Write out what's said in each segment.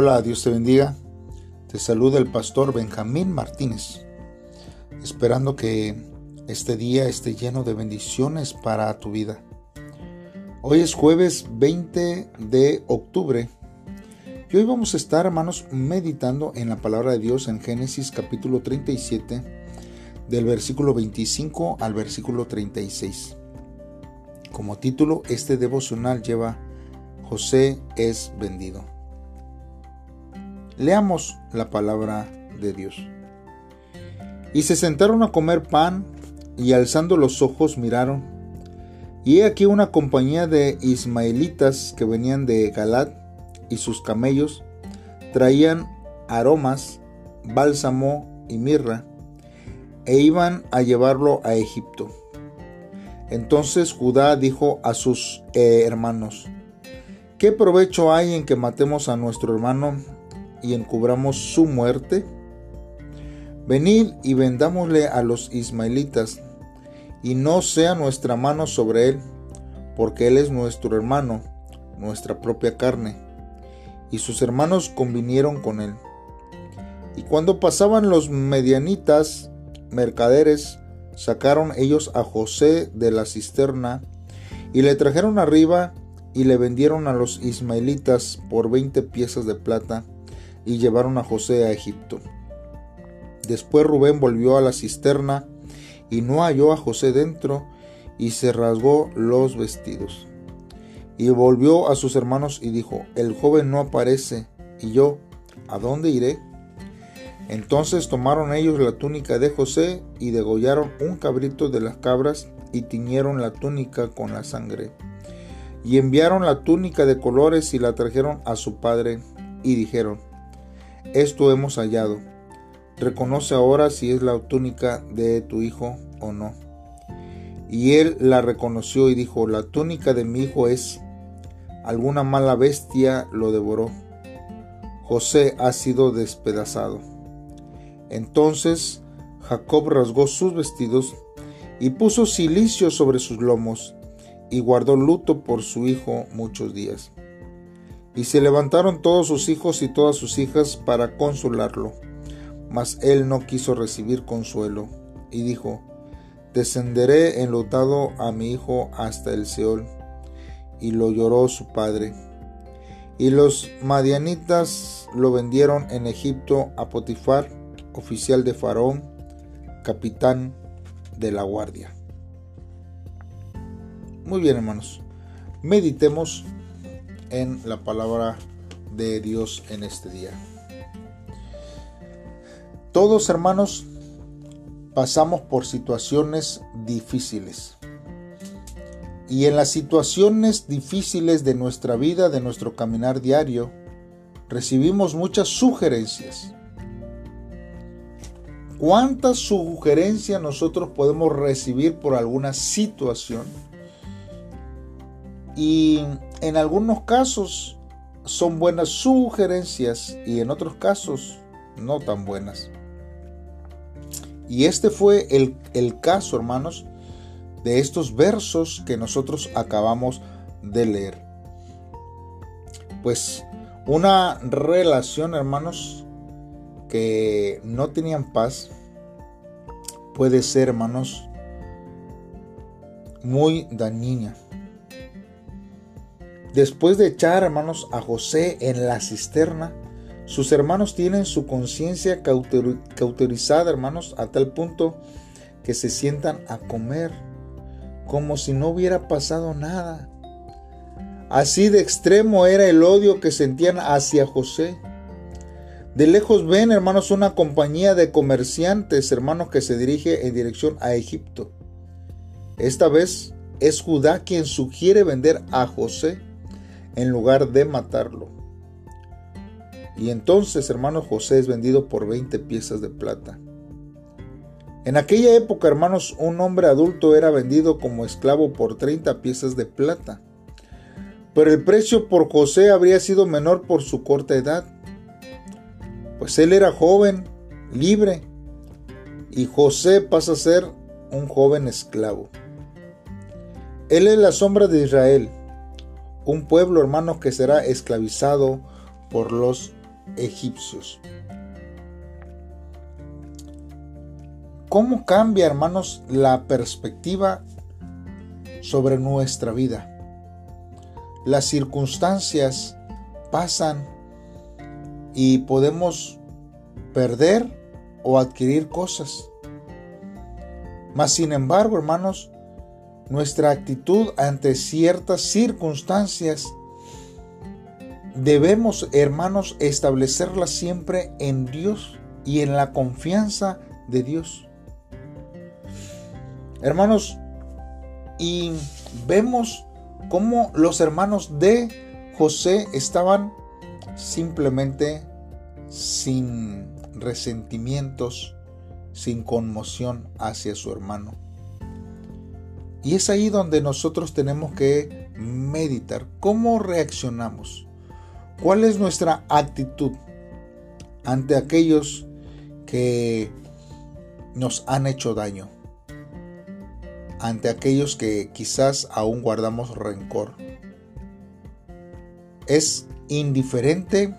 Hola, Dios te bendiga. Te saluda el pastor Benjamín Martínez, esperando que este día esté lleno de bendiciones para tu vida. Hoy es jueves 20 de octubre y hoy vamos a estar, hermanos, meditando en la palabra de Dios en Génesis capítulo 37, del versículo 25 al versículo 36. Como título, este devocional lleva José es vendido. Leamos la palabra de Dios. Y se sentaron a comer pan, y alzando los ojos miraron, y he aquí una compañía de ismaelitas que venían de Galat, y sus camellos traían aromas, bálsamo y mirra, e iban a llevarlo a Egipto. Entonces Judá dijo a sus eh, hermanos, ¿qué provecho hay en que matemos a nuestro hermano y encubramos su muerte? Venid y vendámosle a los ismaelitas, y no sea nuestra mano sobre él, porque él es nuestro hermano, nuestra propia carne. Y sus hermanos convinieron con él. Y cuando pasaban los medianitas, mercaderes, sacaron ellos a José de la cisterna, y le trajeron arriba, y le vendieron a los ismaelitas por veinte piezas de plata, y llevaron a José a Egipto. Después Rubén volvió a la cisterna y no halló a José dentro y se rasgó los vestidos. Y volvió a sus hermanos y dijo, el joven no aparece, y yo, ¿a dónde iré? Entonces tomaron ellos la túnica de José y degollaron un cabrito de las cabras y tiñeron la túnica con la sangre. Y enviaron la túnica de colores y la trajeron a su padre y dijeron, esto hemos hallado. Reconoce ahora si es la túnica de tu hijo o no. Y él la reconoció y dijo, la túnica de mi hijo es. Alguna mala bestia lo devoró. José ha sido despedazado. Entonces Jacob rasgó sus vestidos y puso cilicio sobre sus lomos y guardó luto por su hijo muchos días. Y se levantaron todos sus hijos y todas sus hijas para consolarlo. Mas él no quiso recibir consuelo, y dijo, Descenderé enlutado a mi hijo hasta el Seol. Y lo lloró su padre. Y los madianitas lo vendieron en Egipto a Potifar, oficial de Faraón, capitán de la guardia. Muy bien hermanos, meditemos en la palabra de Dios en este día. Todos hermanos pasamos por situaciones difíciles. Y en las situaciones difíciles de nuestra vida, de nuestro caminar diario, recibimos muchas sugerencias. ¿Cuántas sugerencias nosotros podemos recibir por alguna situación? Y en algunos casos son buenas sugerencias y en otros casos no tan buenas. Y este fue el, el, caso, hermanos, de estos versos que nosotros acabamos de leer. Pues una relación, hermanos, que no tenían paz, puede ser, hermanos, muy dañina. Después de echar, hermanos, a José en la cisterna, sus hermanos tienen su conciencia cauterizada, hermanos, a tal punto que se sientan a comer como si no hubiera pasado nada. Así de extremo era el odio que sentían hacia José. De lejos ven, hermanos, una compañía de comerciantes, hermanos, que se dirige en dirección a Egipto. Esta vez es Judá quien sugiere vender a José en lugar de matarlo. Y entonces, hermano, José es vendido por 20 piezas de plata. En aquella época, hermanos, un hombre adulto era vendido como esclavo por 30 piezas de plata. Pero el precio por José habría sido menor por su corta edad. Pues él era joven, libre, y José pasa a ser un joven esclavo. Él es la sombra de Israel, un pueblo hermano que será esclavizado por los egipcios. ¿Cómo cambia, hermanos, la perspectiva sobre nuestra vida? Las circunstancias pasan y podemos perder o adquirir cosas. Mas, sin embargo, hermanos, nuestra actitud ante ciertas circunstancias debemos, hermanos, establecerla siempre en Dios y en la confianza de Dios. Hermanos, y vemos cómo los hermanos de José estaban simplemente sin resentimientos, sin conmoción hacia su hermano. Y es ahí donde nosotros tenemos que meditar cómo reaccionamos, cuál es nuestra actitud ante aquellos que nos han hecho daño, ante aquellos que quizás aún guardamos rencor. Es indiferente,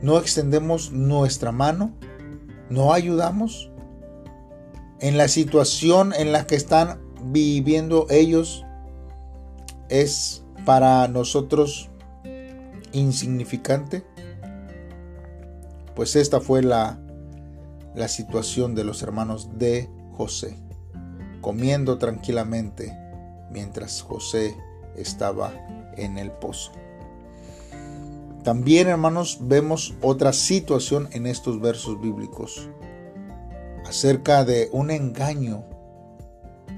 no extendemos nuestra mano, no ayudamos, en la situación en la que están viviendo ellos es para nosotros insignificante? Pues esta fue la, la situación de los hermanos de José, comiendo tranquilamente mientras José estaba en el pozo. También, hermanos, vemos otra situación en estos versos bíblicos acerca de un engaño,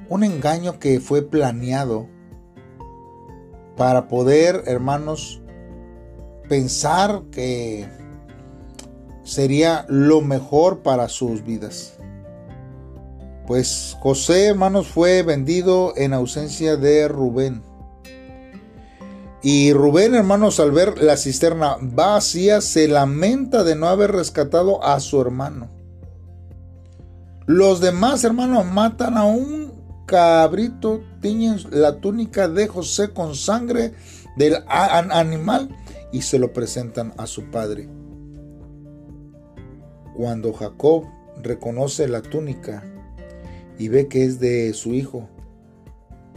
un engaño que fue planeado para poder, hermanos, pensar que sería lo mejor para sus vidas. Pues José, hermanos, fue vendido en ausencia de Rubén. Y Rubén, hermanos, al ver la cisterna vacía, se lamenta de no haber rescatado a su hermano. Los demás hermanos matan a un cabrito, tiñen la túnica de José con sangre del animal y se lo presentan a su padre. Cuando Jacob reconoce la túnica y ve que es de su hijo,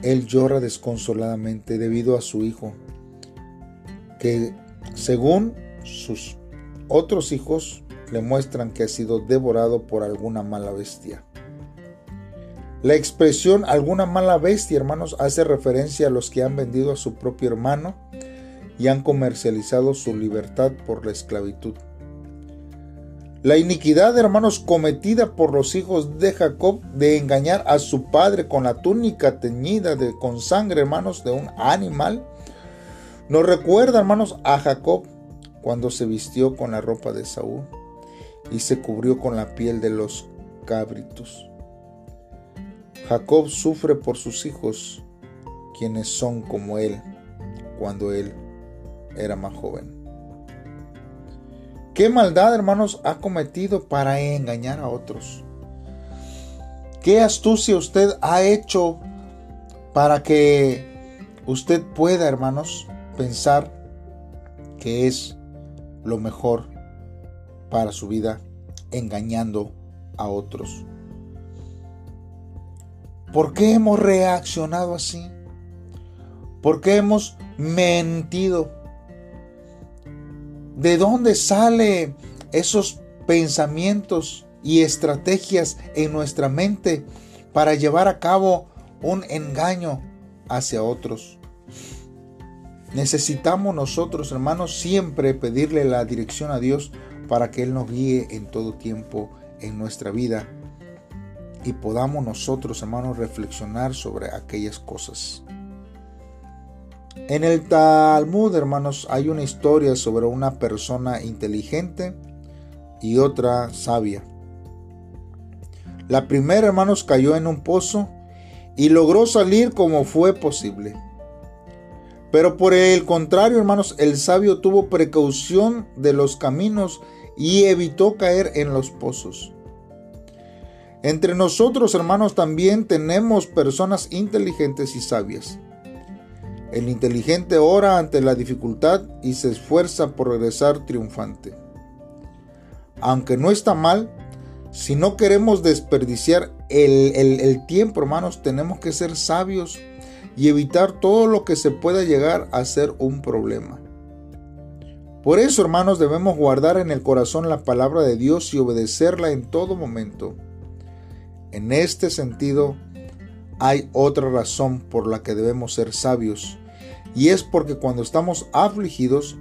él llora desconsoladamente debido a su hijo, que según sus otros hijos le muestran que ha sido devorado por alguna mala bestia. La expresión alguna mala bestia, hermanos, hace referencia a los que han vendido a su propio hermano y han comercializado su libertad por la esclavitud. La iniquidad, hermanos, cometida por los hijos de Jacob de engañar a su padre con la túnica teñida de, con sangre, hermanos, de un animal, nos recuerda, hermanos, a Jacob cuando se vistió con la ropa de Saúl y se cubrió con la piel de los cabritos. Jacob sufre por sus hijos, quienes son como él cuando él era más joven. ¿Qué maldad, hermanos, ha cometido para engañar a otros? ¿Qué astucia usted ha hecho para que usted pueda, hermanos, pensar que es lo mejor para su vida engañando a otros. ¿Por qué hemos reaccionado así? ¿Por qué hemos mentido? ¿De dónde salen esos pensamientos y estrategias en nuestra mente para llevar a cabo un engaño hacia otros? Necesitamos nosotros, hermanos, siempre pedirle la dirección a Dios para que Él nos guíe en todo tiempo en nuestra vida y podamos nosotros, hermanos, reflexionar sobre aquellas cosas. En el Talmud, hermanos, hay una historia sobre una persona inteligente y otra sabia. La primera, hermanos, cayó en un pozo y logró salir como fue posible. Pero por el contrario, hermanos, el sabio tuvo precaución de los caminos y evitó caer en los pozos. Entre nosotros, hermanos, también tenemos personas inteligentes y sabias. El inteligente ora ante la dificultad y se esfuerza por regresar triunfante. Aunque no está mal, si no queremos desperdiciar el, tiempo, hermanos, tenemos que ser sabios y evitar todo lo que se pueda llegar a ser un problema. Por eso, hermanos, debemos guardar en el corazón la palabra de Dios y obedecerla en todo momento. En este sentido, hay otra razón por la que debemos ser sabios, y es porque cuando estamos afligidos,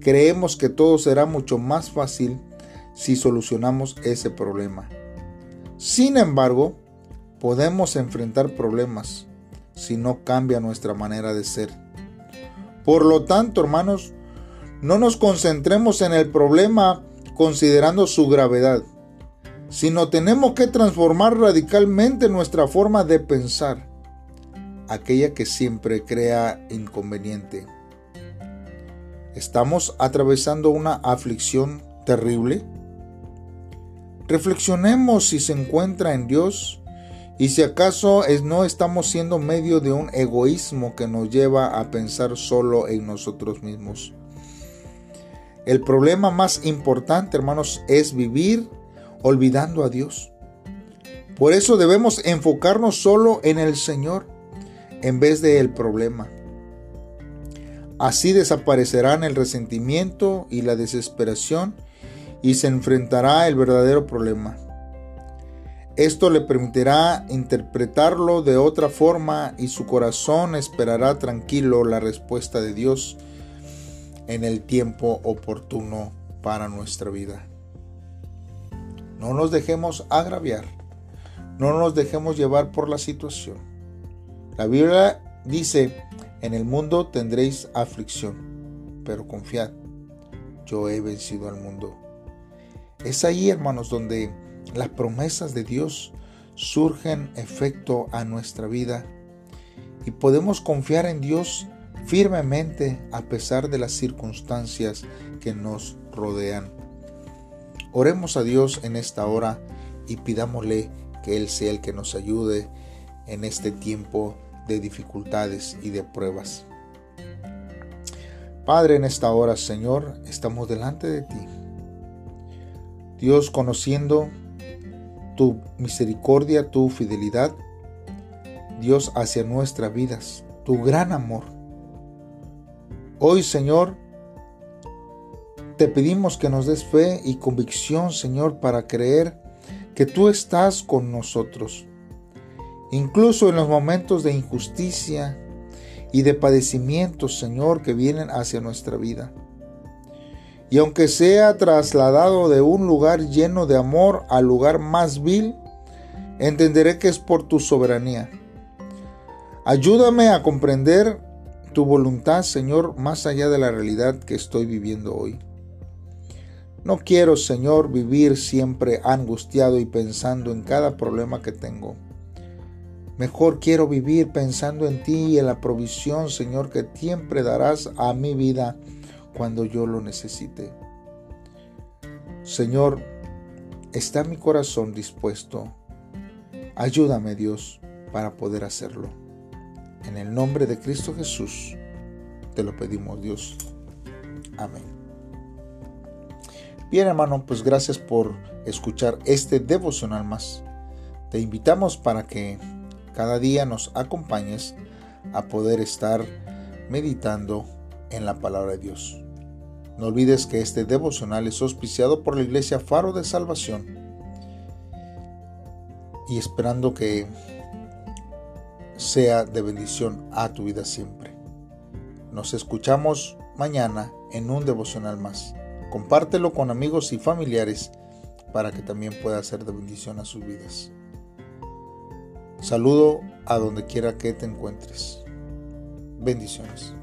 creemos que todo será mucho más fácil si solucionamos ese problema. Sin embargo, podemos enfrentar problemas si no cambia nuestra manera de ser. Por lo tanto, hermanos, no nos concentremos en el problema considerando su gravedad, sino tenemos que transformar radicalmente nuestra forma de pensar, aquella que siempre crea inconveniente. ¿Estamos atravesando una aflicción terrible? Reflexionemos si se encuentra en Dios y si acaso es, no estamos siendo medio de un egoísmo que nos lleva a pensar solo en nosotros mismos. El problema más importante, hermanos, es vivir olvidando a Dios. Por eso debemos enfocarnos solo en el Señor en vez de el problema. Así desaparecerán el resentimiento y la desesperación y se enfrentará el verdadero problema. Esto le permitirá interpretarlo de otra forma y su corazón esperará tranquilo la respuesta de Dios en el tiempo oportuno para nuestra vida. No nos dejemos agraviar, no nos dejemos llevar por la situación. La Biblia dice, en el mundo tendréis aflicción, pero confiad, yo he vencido al mundo. Es ahí, hermanos, donde las promesas de Dios surgen efecto a nuestra vida y podemos confiar en Dios firmemente a pesar de las circunstancias que nos rodean. Oremos a Dios en esta hora y pidámosle que Él sea el que nos ayude en este tiempo de dificultades y de pruebas. Padre, en esta hora, Señor, estamos delante de ti Dios, conociendo tu misericordia, tu fidelidad, Dios, hacia nuestras vidas, tu gran amor. Hoy, Señor, te pedimos que nos des fe y convicción, Señor, para creer que tú estás con nosotros. Incluso en los momentos de injusticia y de padecimiento, Señor, que vienen hacia nuestra vida y aunque sea trasladado de un lugar lleno de amor al lugar más vil, entenderé que es por tu soberanía. Ayúdame a comprender tu voluntad, Señor, más allá de la realidad que estoy viviendo hoy. No quiero, Señor, vivir siempre angustiado y pensando en cada problema que tengo. Mejor quiero vivir pensando en ti y en la provisión, Señor, que siempre darás a mi vida cuando yo lo necesite. Señor, está mi corazón dispuesto. Ayúdame Dios para poder hacerlo. En el nombre de Cristo Jesús te lo pedimos Dios. Amén. Bien hermano, pues gracias por escuchar este devocional más. Te invitamos para que cada día nos acompañes a poder estar meditando en la palabra de Dios. No olvides que este devocional es auspiciado por la Iglesia Faro de Salvación y esperando que sea de bendición a tu vida siempre. Nos escuchamos mañana en un devocional más. Compártelo con amigos y familiares para que también pueda ser de bendición a sus vidas. Saludo a donde quiera que te encuentres. Bendiciones.